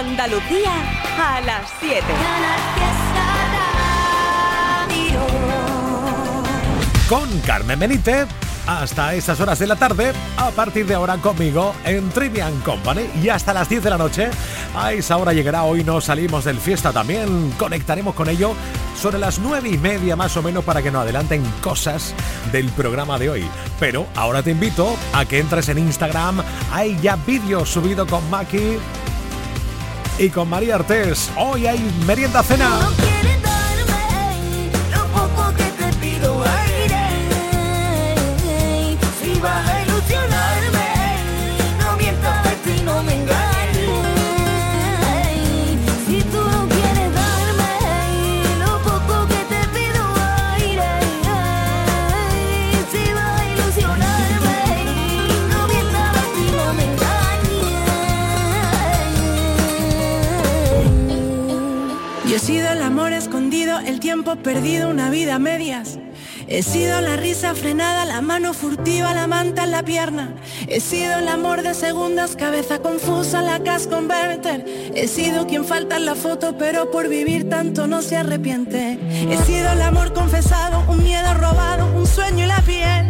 Andalucía a las 7. Con Carmen Benítez hasta esas horas de la tarde, a partir de ahora conmigo en Trivian Company y hasta las 10 de la noche. A esa hora llegará hoy, nos salimos del fiesta también, conectaremos con ello sobre las 9 y media más o menos para que nos adelanten cosas del programa de hoy. Pero ahora te invito a que entres en Instagram, hay ya vídeos subidos con Maki y con María Artés. Hoy hay merienda cena. El tiempo perdido, una vida a medias. He sido la risa frenada, la mano furtiva, la manta en la pierna. He sido el amor de segundas, cabeza confusa, la cash converter. He sido quien falta en la foto, pero por vivir tanto no se arrepiente. He sido el amor confesado, un miedo robado, un sueño y la piel.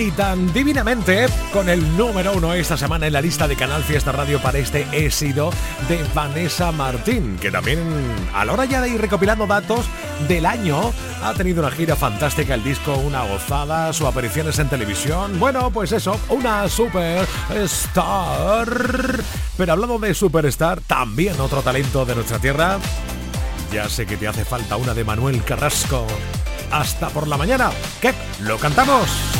Y tan divinamente con el número uno esta semana en la lista de Canal Fiesta Radio para este he sido de Vanessa Martín, que también a la hora ya de ir recopilando datos del año ha tenido una gira fantástica el disco, una gozada, sus apariciones en televisión, bueno pues eso, una superstar. Pero hablando de superstar, también otro talento de nuestra tierra, ya sé que te hace falta una de Manuel Carrasco. Hasta por la mañana. ¿Qué? ¿Lo cantamos?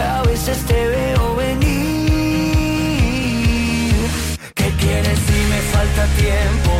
a veces te veo venir. ¿Qué quieres si me falta tiempo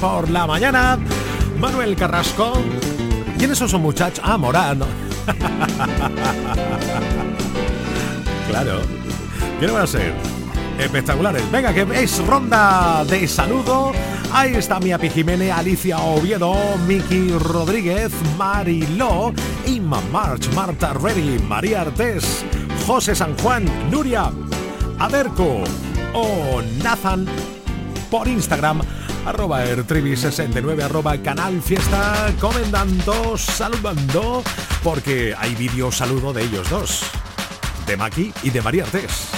Por la mañana. Manuel Carrasco. ¿Quiénes son esos muchachos? Ah, claro. ¿Qué no van a ser? Espectaculares. Venga, que es ronda de saludo. Ahí está mi Api Jiménez, Alicia Oviedo, Miki Rodríguez, Mariló, Inma March, Marta Reddy, María Artés, José San Juan, Nuria, Aderco o Nathan por Instagram arroba ertrivi69 arroba canal fiesta comentando saludando porque hay vídeo saludo de ellos dos de Maki y de María Artés.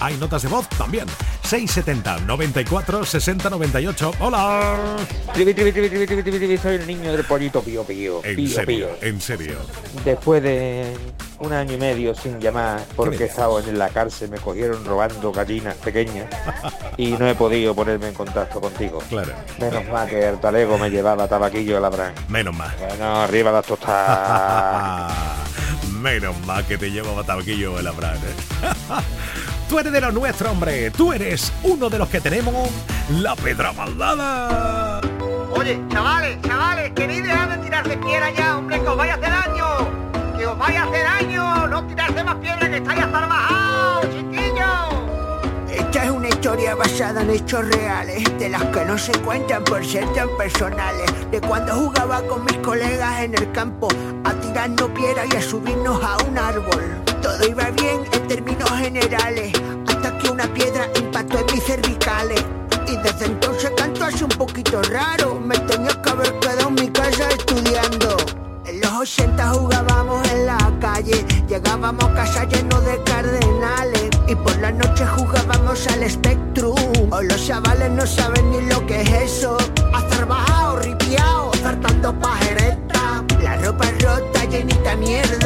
Hay notas de voz también 670 94 60 98 hola Trivi, trivi, trivi, trivi, trivi, trivi, trivi, soy el niño del pollito pío pío. en pío, serio pío. en serio Después de un año y medio sin llamar porque estaba en la cárcel, me cogieron robando gallinas pequeñas y no he podido ponerme en contacto contigo. claro Menos mal que el talego me llevaba tabaquillo de la menos mal Bueno, arriba las tostadas. Menos mal que te llevo tabaquillo en la. Tú eres de los nuestros, hombre. Tú eres uno de los que tenemos la pedra maldada. Oye, chavales, chavales, queréis dejar de tirarse piedra ya, hombre, que os vaya a hacer daño. Que os vaya a hacer daño. No tirarse más piedra que estáis hasta bajados, chiquillos. Esta es una historia basada en hechos reales, de las que no se cuentan por ser tan personales. De cuando jugaba con mis colegas en el campo, a tirarnos piedra y a subirnos a un árbol. Todo iba bien en términos generales, hasta que una piedra impactó en mis cervicales. Y desde entonces canto así un poquito raro, me tenía que haber quedado en mi casa estudiando. En los 80 jugábamos en la calle, llegábamos a casa llenos de cardenales y por la noche jugábamos al Spectrum. Hoy los chavales no saben ni lo que es eso. Estar bajado, ripiao, saltando pajereta. La ropa rota, llenita mierda.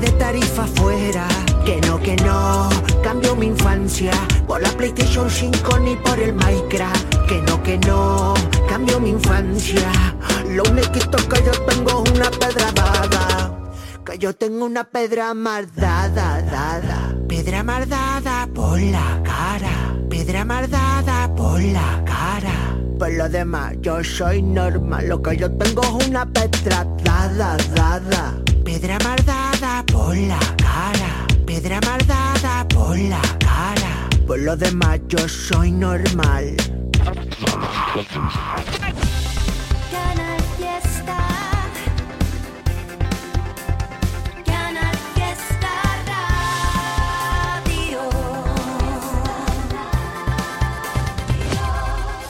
De tarifa fuera. Que no, que no, cambio mi infancia por la PlayStation 5 ni por el Minecraft. Que no, que no, cambio mi infancia. Lo único que yo tengo es una pedra dada. Que yo tengo una pedra mardada, dada. Pedra mardada por la cara. Pedra mardada por la cara. Por lo demás, yo soy normal. Lo que yo tengo es una pedra dada, dada. Pedra mardada por la cara. Pedra mardada por la cara. Por lo demás, yo soy normal.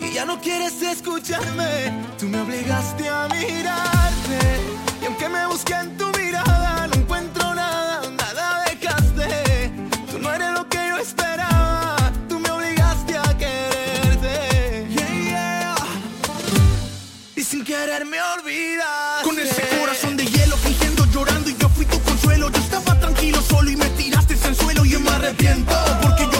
y ya no quieres escucharme. Tú me obligaste a mirarte y aunque me busqué en tu mirada no encuentro nada, nada dejaste. Tú no eres lo que yo esperaba. Tú me obligaste a quererte. Yeah, yeah. Y sin querer me olvidas. Con ese corazón de hielo fingiendo llorando y yo fui tu consuelo. Yo estaba tranquilo solo y me tiraste en suelo y yo me arrepiento porque yo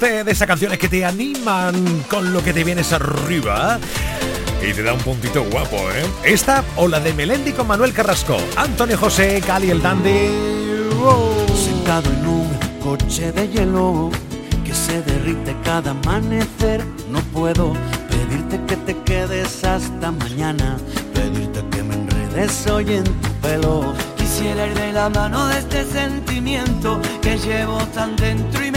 obligaste de esas canciones que te animan con lo que te vienes arriba. Y te da un puntito guapo, ¿eh? Esta o la de Melendi con Manuel Carrasco. Antonio José, Cali el Dandy. ¡Wow! Sentado en un coche de hielo que se derrite cada amanecer. No puedo pedirte que te quedes hasta mañana, pedirte que me enredes hoy en tu pelo. Quisiera ir de la mano de este sentimiento que llevo tan dentro y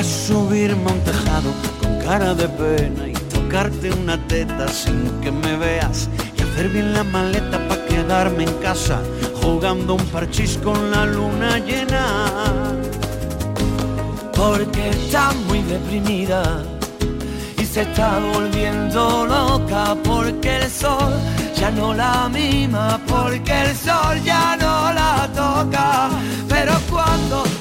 A subirme a tejado con cara de pena y tocarte una teta sin que me veas y hacer bien la maleta para quedarme en casa jugando un parchís con la luna llena. porque está muy deprimida y se está volviendo loca porque el sol ya no la mima porque el sol ya no la toca. Pero cuando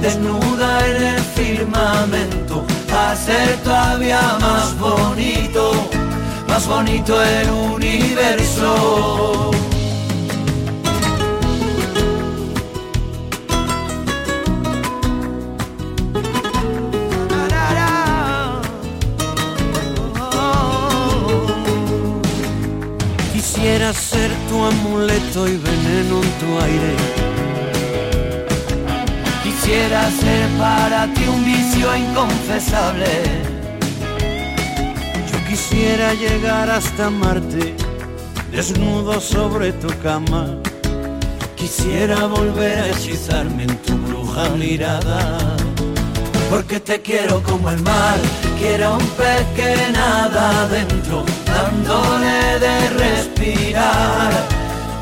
desnuda en el firmamento, hacer todavía más bonito, más bonito el universo. Quisiera ser tu amuleto y veneno en tu aire. Quisiera ser para ti un vicio inconfesable. Yo quisiera llegar hasta Marte, desnudo sobre tu cama. Quisiera volver a hechizarme en tu bruja mirada. Porque te quiero como el mar, quiero un pez que nada adentro, dándole de respirar,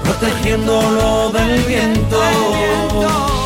protegiéndolo del viento.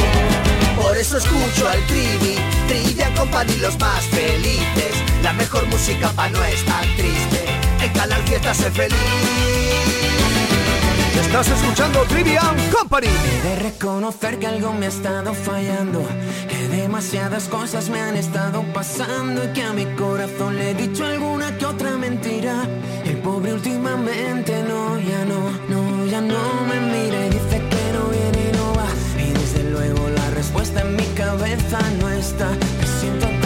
Eso escucho al Trivi, Trilla Company los más felices. La mejor música pa' no estar triste. En Canal Fiesta sé feliz. Estás escuchando Trivian Company. He de reconocer que algo me ha estado fallando, que demasiadas cosas me han estado pasando y que a mi corazón le he dicho alguna que otra mentira. El pobre últimamente no, ya no, no, ya no me mira y dice en mi cabeza no está. Me siento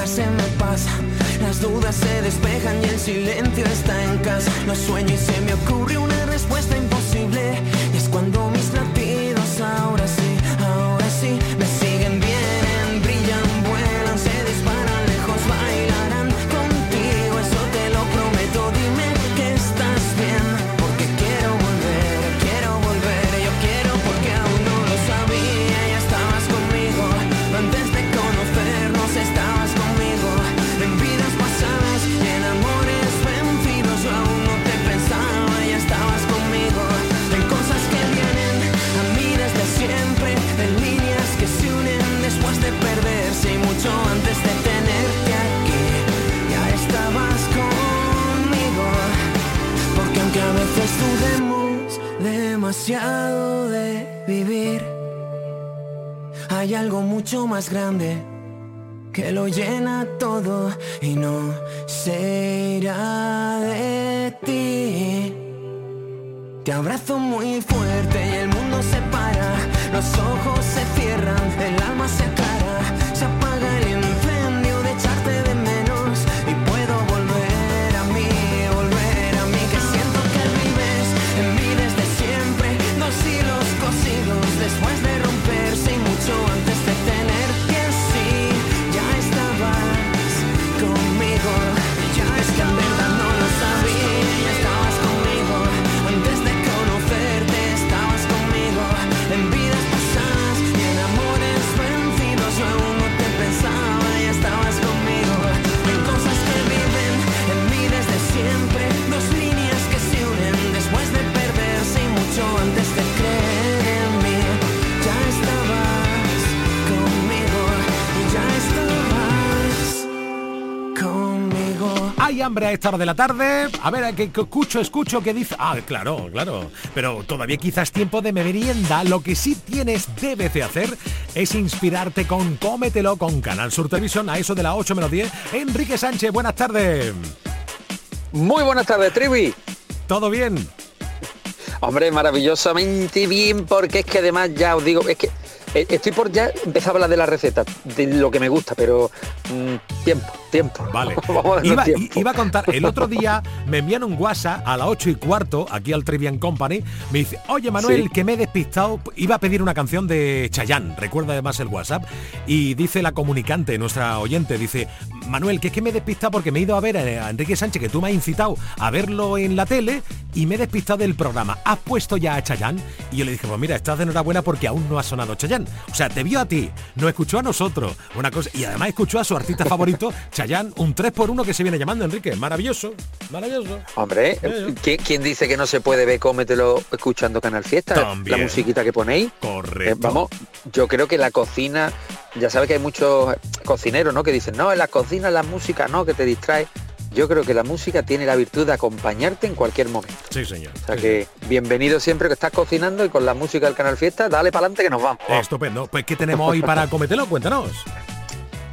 despertarse me pasa. Las dudas se despejan y el silencio está en casa. Lo sueño y se me ocurre una respuesta imposible. Y es cuando mis demasiado de vivir, hay algo mucho más grande que lo llena todo y no se irá de ti. Te abrazo muy fuerte y el mundo se para, los ojos se cierran, el alma se hay hambre a esta hora de la tarde. A ver, que, que escucho, escucho que dice... Ah, claro, claro. Pero todavía quizás tiempo de merienda. Lo que sí tienes, debes de hacer, es inspirarte con Cómetelo con Canal Sur Televisión a eso de la 8 menos 10. Enrique Sánchez, buenas tardes. Muy buenas tardes, Trivi. ¿Todo bien? Hombre, maravillosamente bien, porque es que además ya os digo, es que eh, estoy por ya empezar a hablar de la receta, de lo que me gusta, pero mm, tiempo, tiempo. Vale. Vamos Iba, tiempo. iba a contar, el otro día me envían un WhatsApp a las 8 y cuarto, aquí al Trivian Company, me dice, oye Manuel, Sí. que me he despistado, iba a pedir una canción de Chayanne, recuerda además el WhatsApp, y dice la comunicante, nuestra oyente, dice, Manuel, que es que me he despistado porque me he ido a ver a Enrique Sánchez, que tú me has incitado a verlo en la tele, y me he despistado del programa. ¿Has puesto ya a Chayanne? Y yo le dije, pues mira, estás de enhorabuena porque aún no ha sonado Chayanne. O sea, te vio a ti, no escuchó a nosotros. Una cosa, y además escuchó a su artista favorito, Chayanne, un 3 por 1 que se viene llamando Enrique. Maravilloso, maravilloso. Hombre, ¿quién, quién dice que no se puede ver Cómetelo escuchando Canal Fiesta? También. La musiquita que ponéis. Correcto. Eh, vamos, yo creo que la cocina, ya sabes que hay muchos cocineros, ¿no? Que dicen, no, en la cocina la música no, que te distrae. Yo creo que la música tiene la virtud de acompañarte en cualquier momento. Sí, señor. O sea que bienvenido siempre que estás cocinando y con la música del Canal Fiesta, dale para adelante que nos vamos. Estupendo. Pues, ¿qué tenemos hoy para cometelo? Cuéntanos.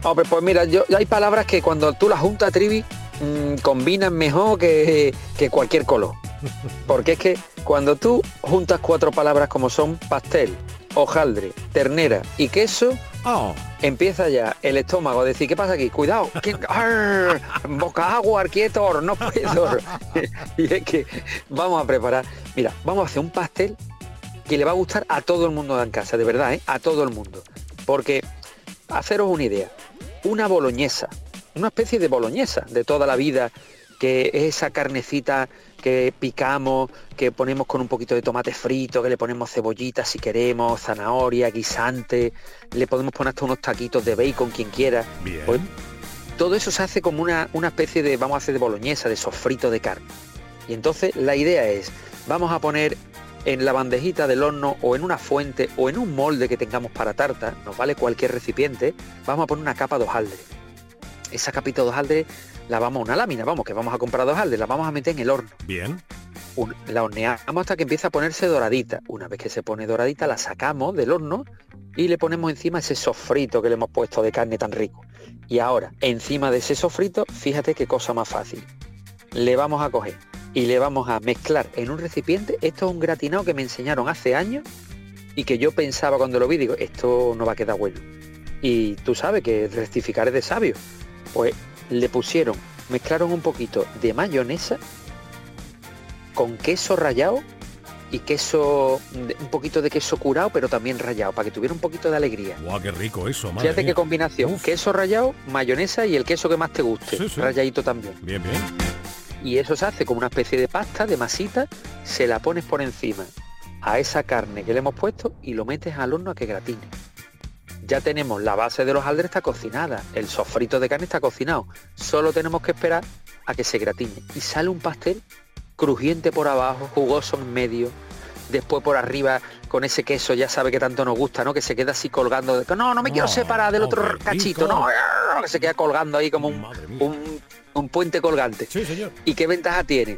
Hombre, pues mira, yo, hay palabras que cuando tú las juntas, Trivi, mm, combinan mejor que, que cualquier color. Porque es que cuando tú juntas cuatro palabras como son pastel, hojaldre, ternera y queso, Oh, empieza ya el estómago a decir, ¿qué pasa aquí? Cuidado, ¿quién- Arr, boca agua, quieto, no puedo. y es que vamos a preparar, mira, vamos a hacer un pastel que le va a gustar a todo el mundo en casa, de verdad, ¿eh? a todo el mundo. Porque, haceros una idea, una boloñesa, una especie de boloñesa de toda la vida, que es esa carnecita que picamos, que ponemos con un poquito de tomate frito, que le ponemos cebollita si queremos, zanahoria, guisante, le podemos poner hasta unos taquitos de bacon, quien quiera. bien. Pues, todo eso se hace como una, una especie de, vamos a hacer de boloñesa, de sofrito de carne. Y entonces la idea es, vamos a poner en la bandejita del horno o en una fuente o en un molde que tengamos para tarta, nos vale cualquier recipiente, vamos a poner una capa de hojaldre. Esa capita de hojaldre la vamos a una lámina, vamos, que vamos a comprar dos hojaldre, la vamos a meter en el horno. Bien. Un- la horneamos hasta que empieza a ponerse doradita. Una vez que se pone doradita, la sacamos del horno y le ponemos encima ese sofrito que le hemos puesto de carne tan rico. Y ahora, encima de ese sofrito, fíjate qué cosa más fácil. Le vamos a coger y le vamos a mezclar en un recipiente. Esto es un gratinado que me enseñaron hace años y que yo pensaba cuando lo vi, digo, esto no va a quedar bueno. Y tú sabes que rectificar es de sabio. Pues le pusieron, mezclaron un poquito de mayonesa con queso rallado y queso, un poquito de queso curado, pero también rallado, para que tuviera un poquito de alegría. Guau, qué rico eso, madre Fíjate mía. qué combinación, queso rallado, mayonesa y el queso que más te guste, Sí, sí. ralladito también. Bien, bien. Y eso se hace como una especie de pasta, de masita, se la pones por encima a esa carne que le hemos puesto y lo metes al horno a que gratine. Ya tenemos la base de los aldres está cocinada, el sofrito de carne está cocinado, solo tenemos que esperar a que se gratine y sale un pastel crujiente por abajo, jugoso en medio, después por arriba con ese queso, ya sabe que tanto nos gusta, ¿no? Que se queda así colgando, de, no, no me quiero Oh, separar del oh, otro cachito, no, que se queda colgando ahí como un, un puente colgante. Sí, señor. ¿Y qué ventaja tiene?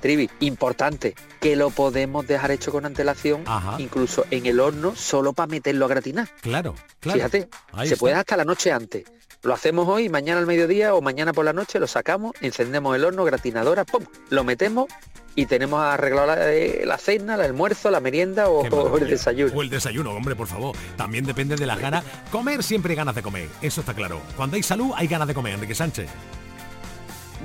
Trivi, importante, que lo podemos dejar hecho con antelación, Ajá. incluso en el horno, solo para meterlo a gratinar. Claro, claro. Fíjate, Ahí se está. puede hasta la noche antes. Lo hacemos hoy, mañana al mediodía o mañana por la noche, lo sacamos, encendemos el horno, gratinadora, ¡pum! Lo metemos y tenemos arreglado la, eh, la cena, el almuerzo, la merienda o, o el desayuno. O el desayuno, hombre, por favor. También depende de las ganas. Comer siempre hay ganas de comer. Eso está claro. Cuando hay salud, hay ganas de comer, Enrique Sánchez.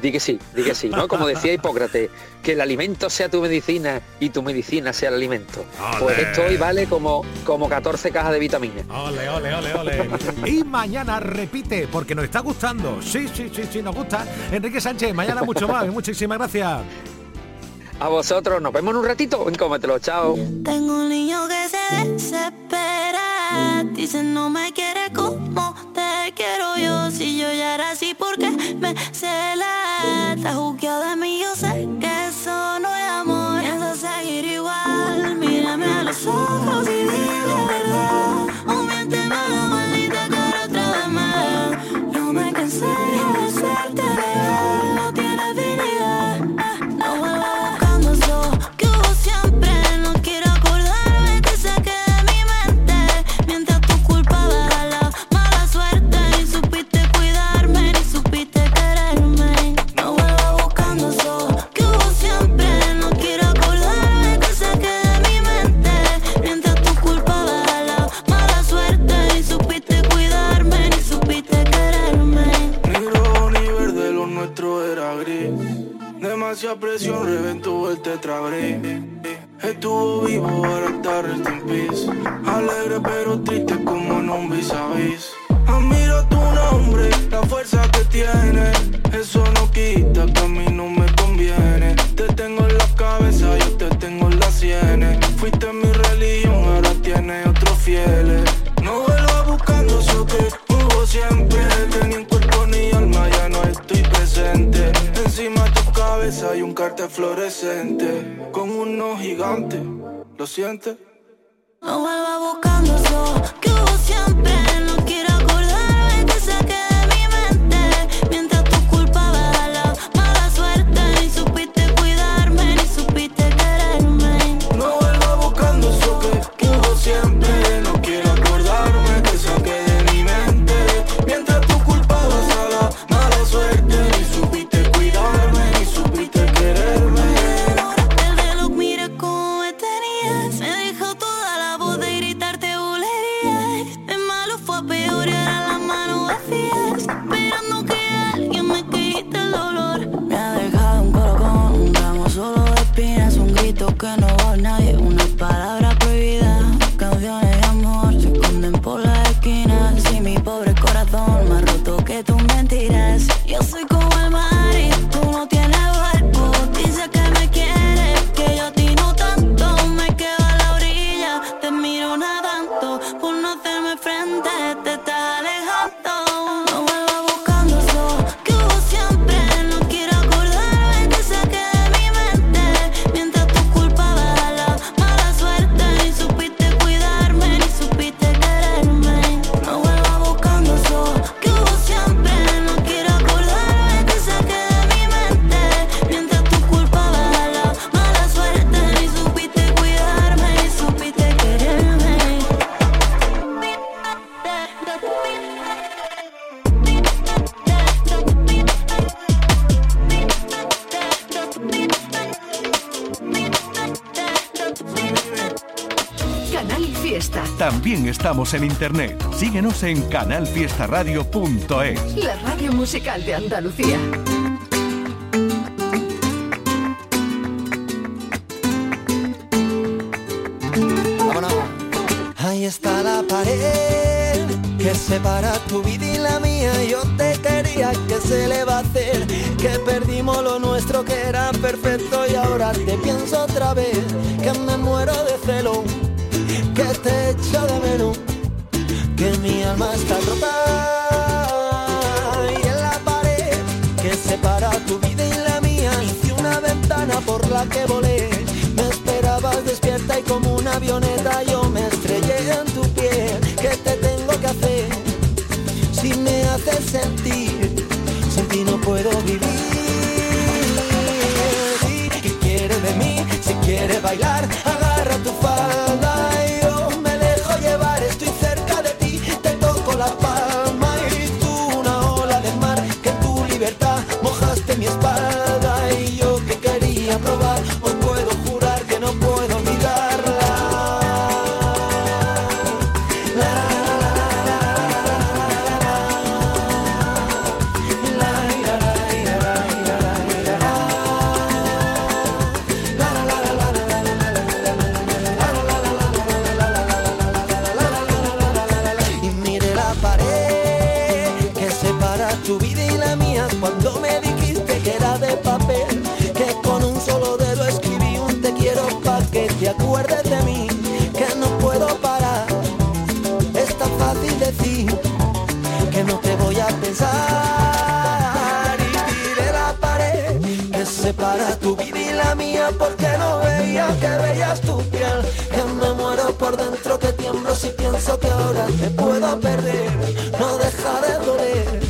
Di que sí, di que sí, ¿no? Como decía Hipócrates, que el alimento sea tu medicina y tu medicina sea el alimento. Pues esto hoy vale como, como 14 cajas de vitaminas. Ole, ole, ole, ole. y mañana repite, porque nos está gustando. Sí, sí, sí, sí, nos gusta. Enrique Sánchez, mañana mucho más. Muchísimas gracias. A vosotros, nos vemos en un ratito en Cómetelo, chao. Tengo un niño que se desespera. Dice no me quiere como te quiero yo. Si yo ya era así, porque me cela? Está juzgado de mí, yo sé que eso no es amor. Pienso seguir igual. Mírame a los ojos y dime Estuvo vivo, ahora está rest in peace. Alegre pero triste como en un vis a. Admiro tu nombre, la fuerza que tienes. presente con uno gigante. ¿Lo sientes? No vuelva buscando eso que hubo siempre, no quiero. estamos en internet. Síguenos en canalfiestaradio.es. La radio musical de Andalucía. Ahí está la pared que separa tu vida y la mía. Yo te quería que se le va a hacer que perdimos lo nuestro que era perfecto y ahora te pienso otra vez que me muero de celo te echo de menos, que mi alma está rota. Y en la pared que separa tu vida y la mía, hice una ventana por la que volé. Me esperabas despierta y como una avioneta yo me estrellé en tu piel. ¿Qué te tengo que hacer si me haces sentir? Sin ti no puedo vivir. quiere de mí Si quiere bailar, agarra tu falda me pueda perder, no deja de doler,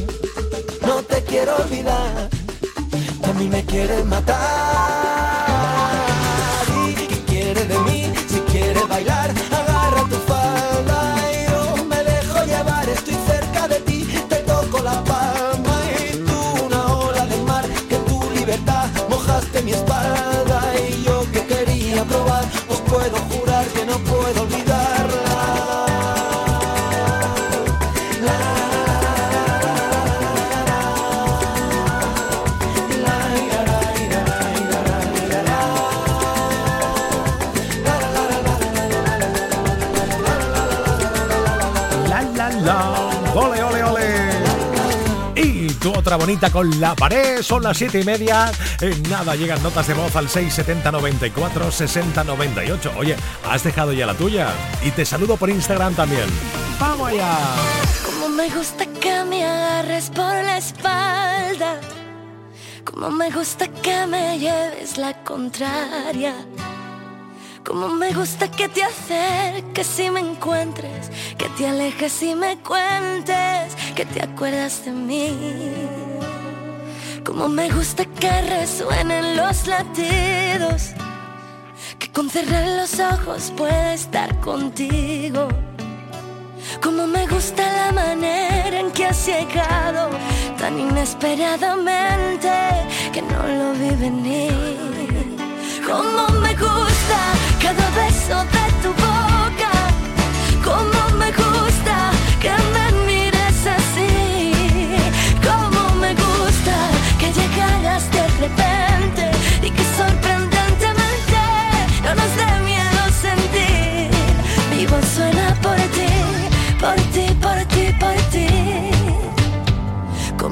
no te quiero olvidar, a mí me quieres matar. Otra bonita con la pared, son las siete y media. En nada llegan notas de voz al 670 94 60 98. Oye, ¿has dejado ya la tuya? Y te saludo por Instagram también. ¡Vamos allá! Como me gusta que me agarres por la espalda. Como me gusta que me lleves la contraria. Como me gusta que te acerques y me encuentres, que te alejes y me cuentes, que te acuerdas de mí. Como me gusta que resuenen los latidos, que con cerrar los ojos pueda estar contigo. Como me gusta la manera en que has llegado tan inesperadamente que no lo vi venir. Como me gusta cada beso de tu boca. Como me gusta que me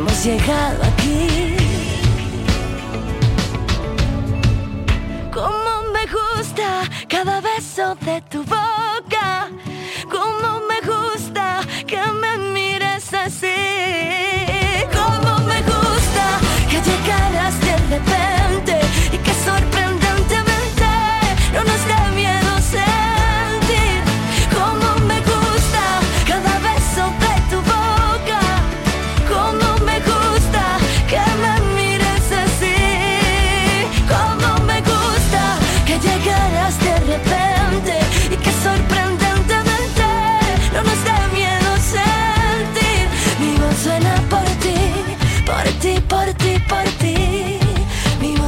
hemos llegado aquí. Como me gusta cada beso de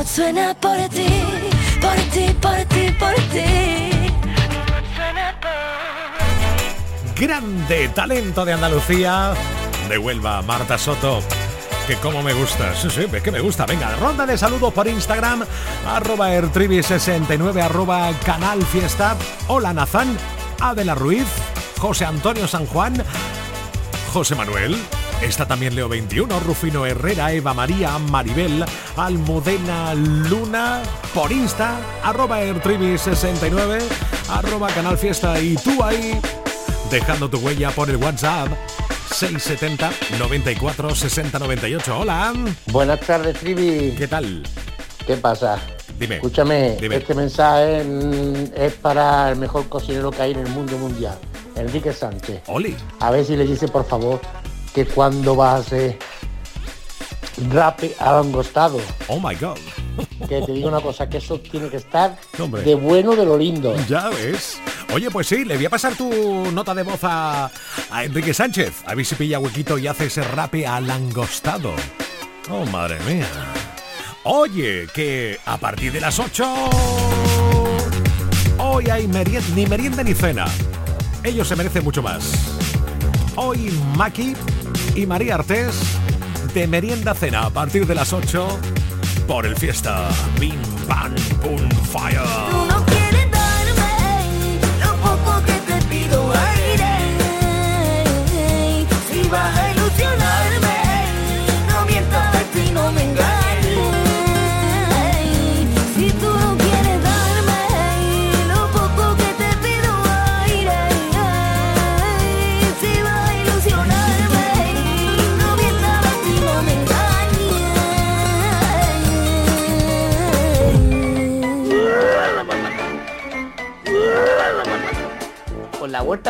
Suena por ti, por ti, por ti, por ti. Grande talento de Andalucía. De Huelva, Marta Soto. Que como me gusta, sí, sí, que me gusta. Venga, ronda de saludos por Instagram, arroba ertrivi69, arroba canal fiesta. Hola Nazán, Adela Ruiz, José Antonio San Juan, José Manuel. Está también Leo 21, Rufino Herrera, Eva María, Maribel, Almudena Luna, por Insta, arroba ertrivi69, arroba canal fiesta y tú ahí dejando tu huella por el WhatsApp 670 94 60 98. Hola. Buenas tardes, Trivi. ¿Qué tal? ¿Qué pasa? Dime. Escúchame, Dime. este mensaje mm, es para el mejor cocinero que hay en el mundo mundial, Enrique Sánchez. Oli. A ver si le dice, por favor, que cuando va a hacer rape al angostado. Oh my God. Que te digo una cosa, que eso tiene que estar Hombre. de bueno de lo lindo. Ya ves. Oye, pues sí, le voy a pasar tu nota de voz a, a Enrique Sánchez. A ver si pilla huequito y hace ese rape al angostado. Oh, madre mía. Oye, que a partir de las 8... Hoy hay merien- ni merienda ni cena. Ellos se merecen mucho más. Hoy Maki y María Artés de merienda cena a partir de las 8 por el fiesta. Bim, bam, pum, fire.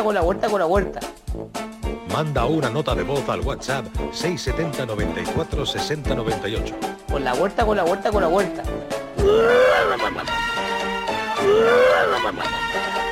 Con la vuelta, con la vuelta. Manda una nota de voz al WhatsApp 670 94 60 98. Con la vuelta, con la vuelta, con la vuelta.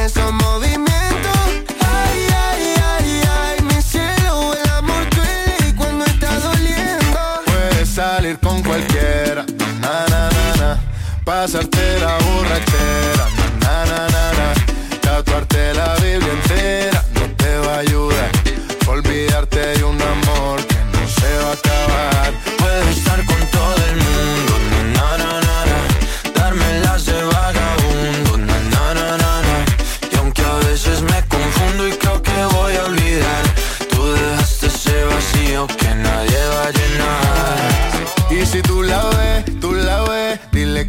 con cualquiera, na na na na, pasarte la borrachera, na na na na, tatuarte la Biblia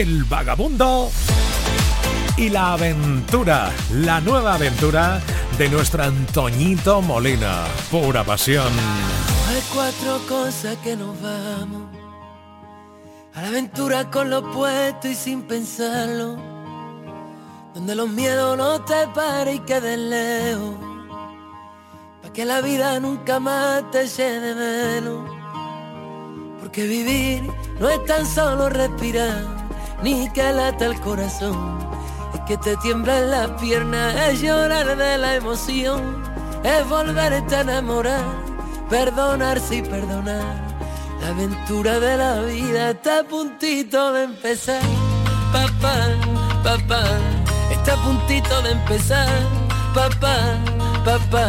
El vagabundo y la aventura, la nueva aventura de nuestro Antoñito Molina. Pura pasión. Hay cuatro cosas que nos vamos. A la aventura con lo puesto y sin pensarlo. Donde los miedos no te paren y queden lejos. Pa' que la vida nunca más te llene menos. Porque vivir no es tan solo respirar, ni que lata el corazón. Es que te tiemblan las piernas, es llorar de la emoción, es volverte a enamorar, perdonarse y perdonar. La aventura de la vida está a puntito de empezar. Papá, papá, está a puntito de empezar. Papá, papá.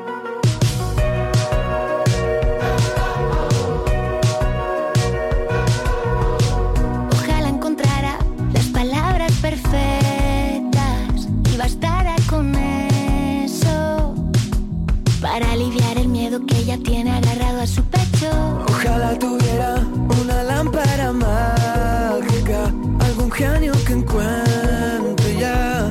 Que ella tiene agarrado a su pecho. Ojalá tuviera una lámpara mágica, algún genio que encuentre ya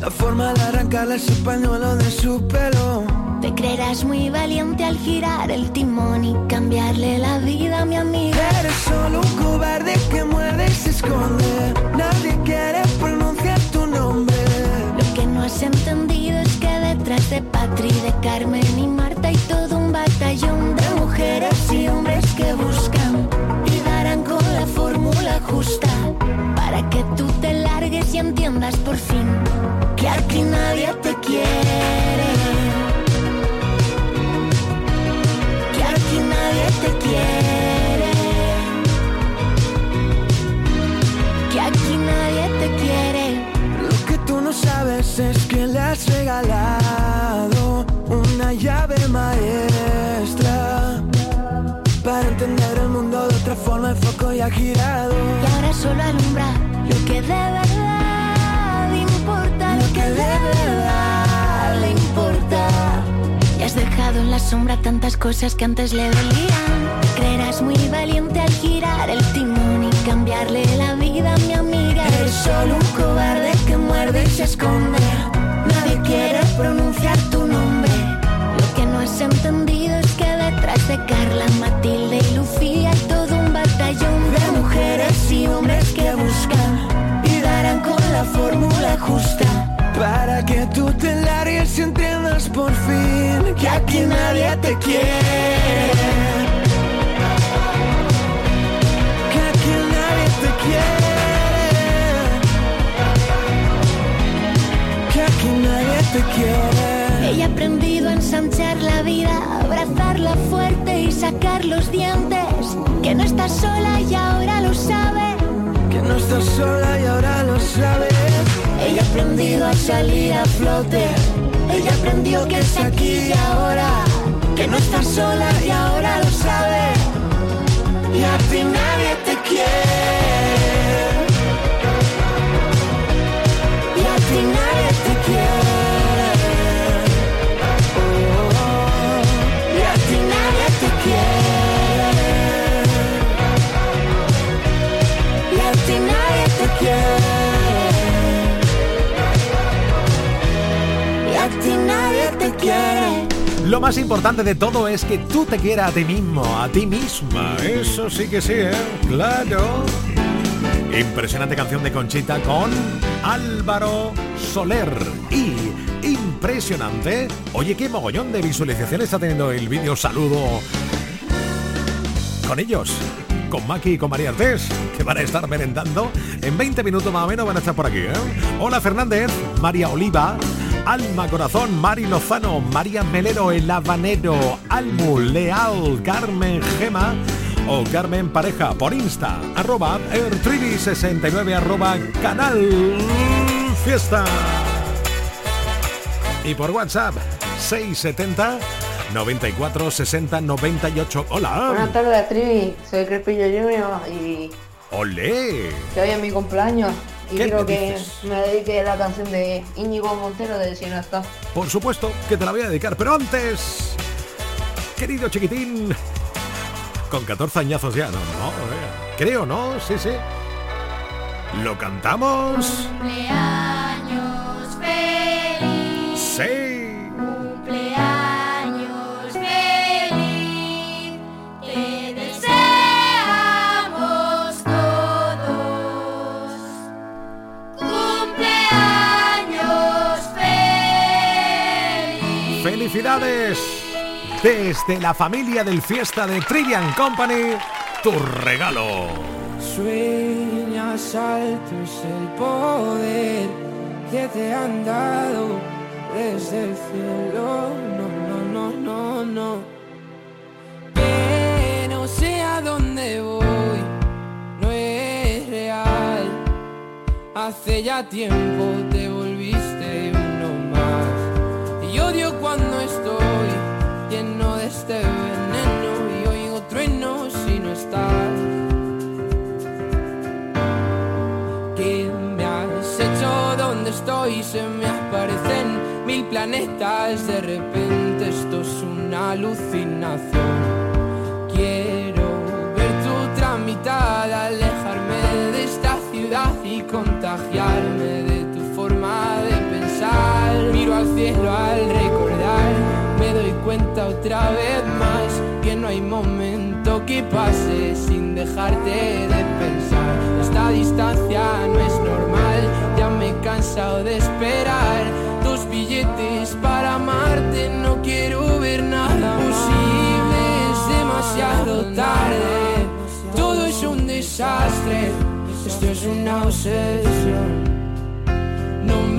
la forma de arrancarle ese pañuelo de su pelo. Te creerás muy valiente al girar el timón y cambiarle la vida a mi amiga. Eres solo un cobarde que muerde y se esconde. Nadie quiere pronunciar tu nombre. Lo que no has entendido es que detrás de Patri, de Carmen y Marta hay todo un batallón de mujeres y hombres que buscan y darán con la fórmula justa para que tú te largues y entiendas por fin que aquí nadie te quiere. Que aquí nadie te quiere. Que aquí nadie te quiere. Lo que tú no sabes es que le has regalado una llave maestra para entender el mundo de otra forma. El foco ya ha girado. Y ahora solo alumbra lo que de verdad importa, lo que de verdad le importa. Y has dejado en la sombra tantas cosas que antes le dolían. Te creerás muy valiente al girar el timón y cambiarle la vida a mi amiga. Eres solo un cobarde que muerde y se esconde. Nadie quiere pronunciar tu. Que entendido es que detrás de Carla, Matilde y Lucía hay todo un batallón de mujeres y hombres que buscan y darán con la fórmula justa. Para que tú te largues y entiendas por fin que aquí nadie te quiere. Que aquí nadie te quiere. Que aquí nadie te quiere. Ella ha fuerte y sacar los dientes. Que no está sola y ahora lo sabe. Que no estás sola y ahora lo sabes. Ella ha aprendido a salir a flote. Ella aprendió que es aquí y ahora. Que no está sola y ahora lo sabe. Y a ti nadie Lo más importante de todo es que tú te quieras a ti mismo, a ti misma. Eso sí que sí, ¿eh? Claro. Impresionante canción de Conchita con Álvaro Soler. Y impresionante. Oye, qué mogollón de visualizaciones está teniendo el vídeo saludo con ellos. Con Maki y con María Artés, que van a estar merendando. En 20 minutos más o menos van a estar por aquí. ¿eh? Hola Fernández, María Oliva, Alma Corazón, Mari Lozano, María Melero, El Habanero, Almu, Leal, Carmen Gema o Carmen Pareja por Insta, arroba Ertrivi69, arroba Canal Fiesta. Y por WhatsApp, 670 94 60 98. Hola. Buenas tardes, Trivi. Soy Crespillo Junior y ¡Olé! que hoy es mi cumpleaños. Y ¿Qué quiero que me dedique la canción de Íñigo Montero de Si no está. Por supuesto que te la voy a dedicar, pero antes, querido chiquitín, con 14 añazos ya, no, no, eh, creo, ¿no? Sí, sí. ¿Lo cantamos? Cumpleaños ¡Felicidades! Desde la familia del Fiesta de Trivian Company, tu regalo. Sueñas alto es el poder que te han dado desde el cielo. No, no, no, no, no. Que no sé a dónde voy, no es real. Hace ya tiempo te odio cuando estoy lleno de este veneno y oigo truenos si no estás. ¿Qué me has hecho? ¿Dónde estoy? Se me aparecen mil planetas. De repente esto es una alucinación. Quiero ver tu tramitada, alejarme de esta ciudad y contagiarme de Miro al cielo al recordar, me doy cuenta otra vez más que no hay momento que pase sin dejarte de pensar. Esta distancia no es normal, ya me he cansado de esperar tus billetes para amarte. No quiero ver nada posible, es demasiado tarde. Todo es un desastre, esto es una obsesión.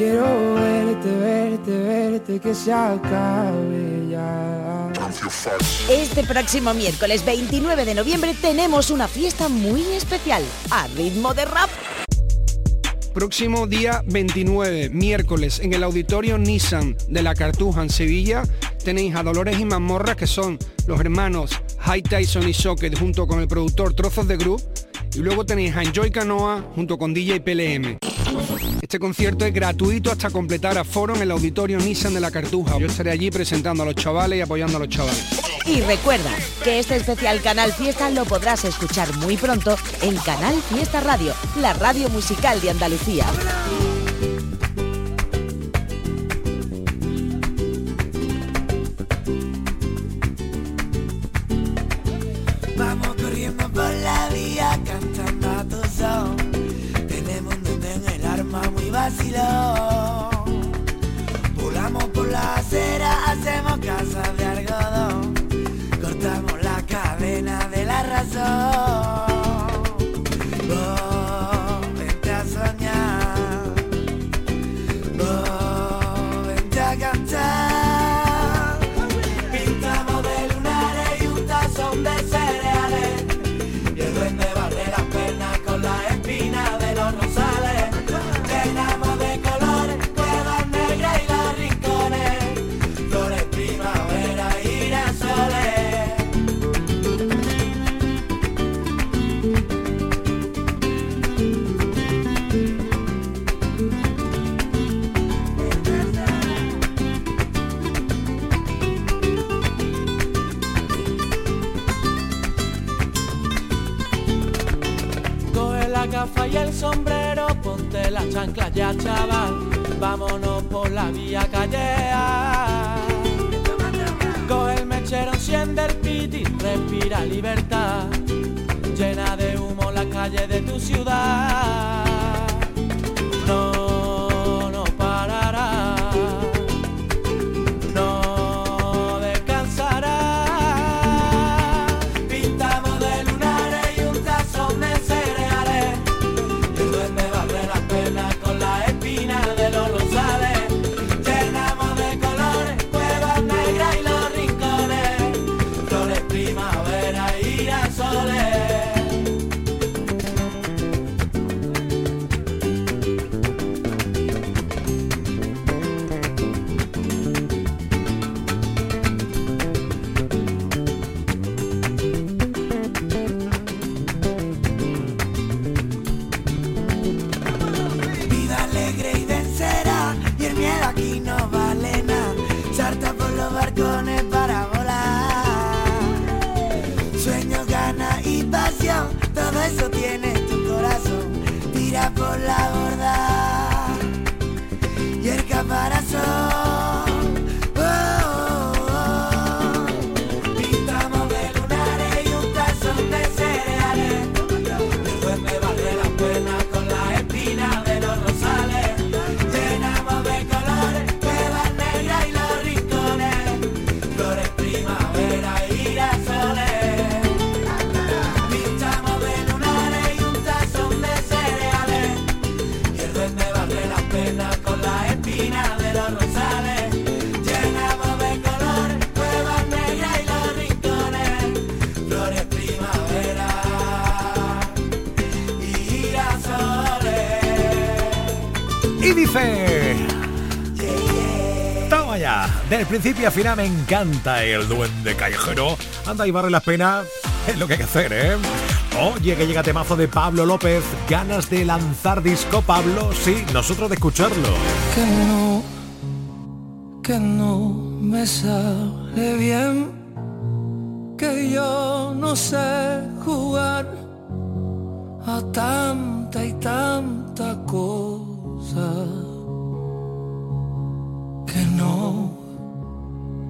Quiero verte, verte, verte, que se acabe ya. Este próximo miércoles 29 de noviembre tenemos una fiesta muy especial a ritmo de rap. Próximo día 29, miércoles, en el auditorio Nissan de la Cartuja en Sevilla, tenéis a Dolores y Mazmorra, que son los hermanos High Tyson y Socket, junto con el productor Trozos de Group, y luego tenéis a Enjoy Canoa, junto con DJ PLM. Este concierto es gratuito hasta completar a foro en el auditorio Nissan de la Cartuja. Yo estaré allí presentando a los chavales y apoyando a los chavales. Y recuerda que este especial Canal Fiesta lo podrás escuchar muy pronto en Canal Fiesta Radio, la radio musical de Andalucía. Vacilón. Volamos por la acera, hacemos casas de algodón. Cortamos la cadena de la razón. Del principio a final me encanta el duende callejero. Anda y barre las penas. Es lo que hay que hacer, ¿eh? Oye, que llega temazo de Pablo López. Ganas de lanzar disco, Pablo. Sí, nosotros de escucharlo. que no, que no me sale bien, que yo no sé jugar a tanta y tanta cosa,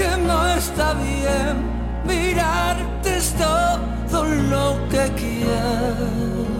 que no está bien. Mirarte es todo lo que quiero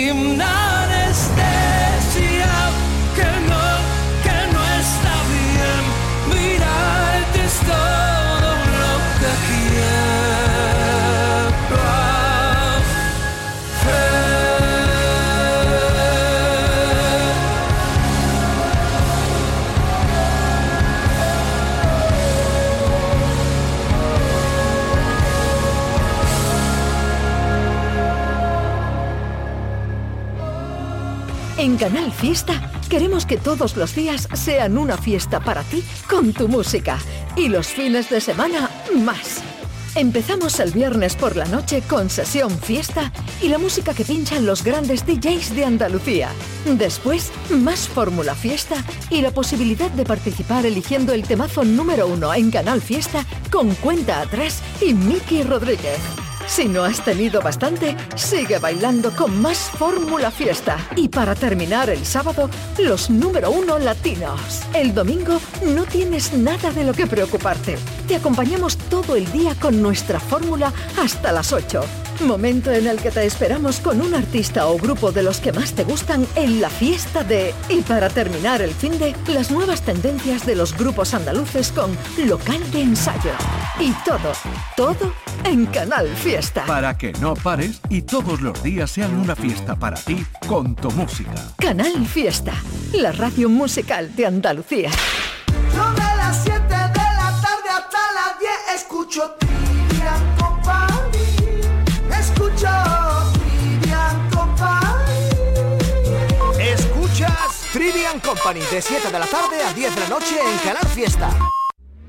vivir Canal Fiesta queremos que todos los días sean una fiesta para ti con tu música y los fines de semana más. Empezamos el viernes por la noche con sesión fiesta y la música que pinchan los grandes DJs de Andalucía. Después, más fórmula fiesta y la posibilidad de participar eligiendo el temazo número uno en Canal Fiesta con cuenta atrás y Miki Rodríguez. Si no has tenido bastante, sigue bailando con más Fórmula Fiesta. Y para terminar el sábado, los número uno latinos. El domingo no tienes nada de lo que preocuparte. Te acompañamos todo el día con nuestra fórmula hasta las 8. Momento en el que te esperamos con un artista o grupo de los que más te gustan en la fiesta de... Y para terminar el fin de, las nuevas tendencias de los grupos andaluces con local de ensayo. Y todo, todo en Canal Fiesta. Para que no pares y todos los días sean una fiesta para ti con tu música. Canal Fiesta, la radio musical de Andalucía. Yo de las 7 de la tarde hasta las 10 escucho Company. De 7 de la tarde a 10 de la noche en Canal Fiesta.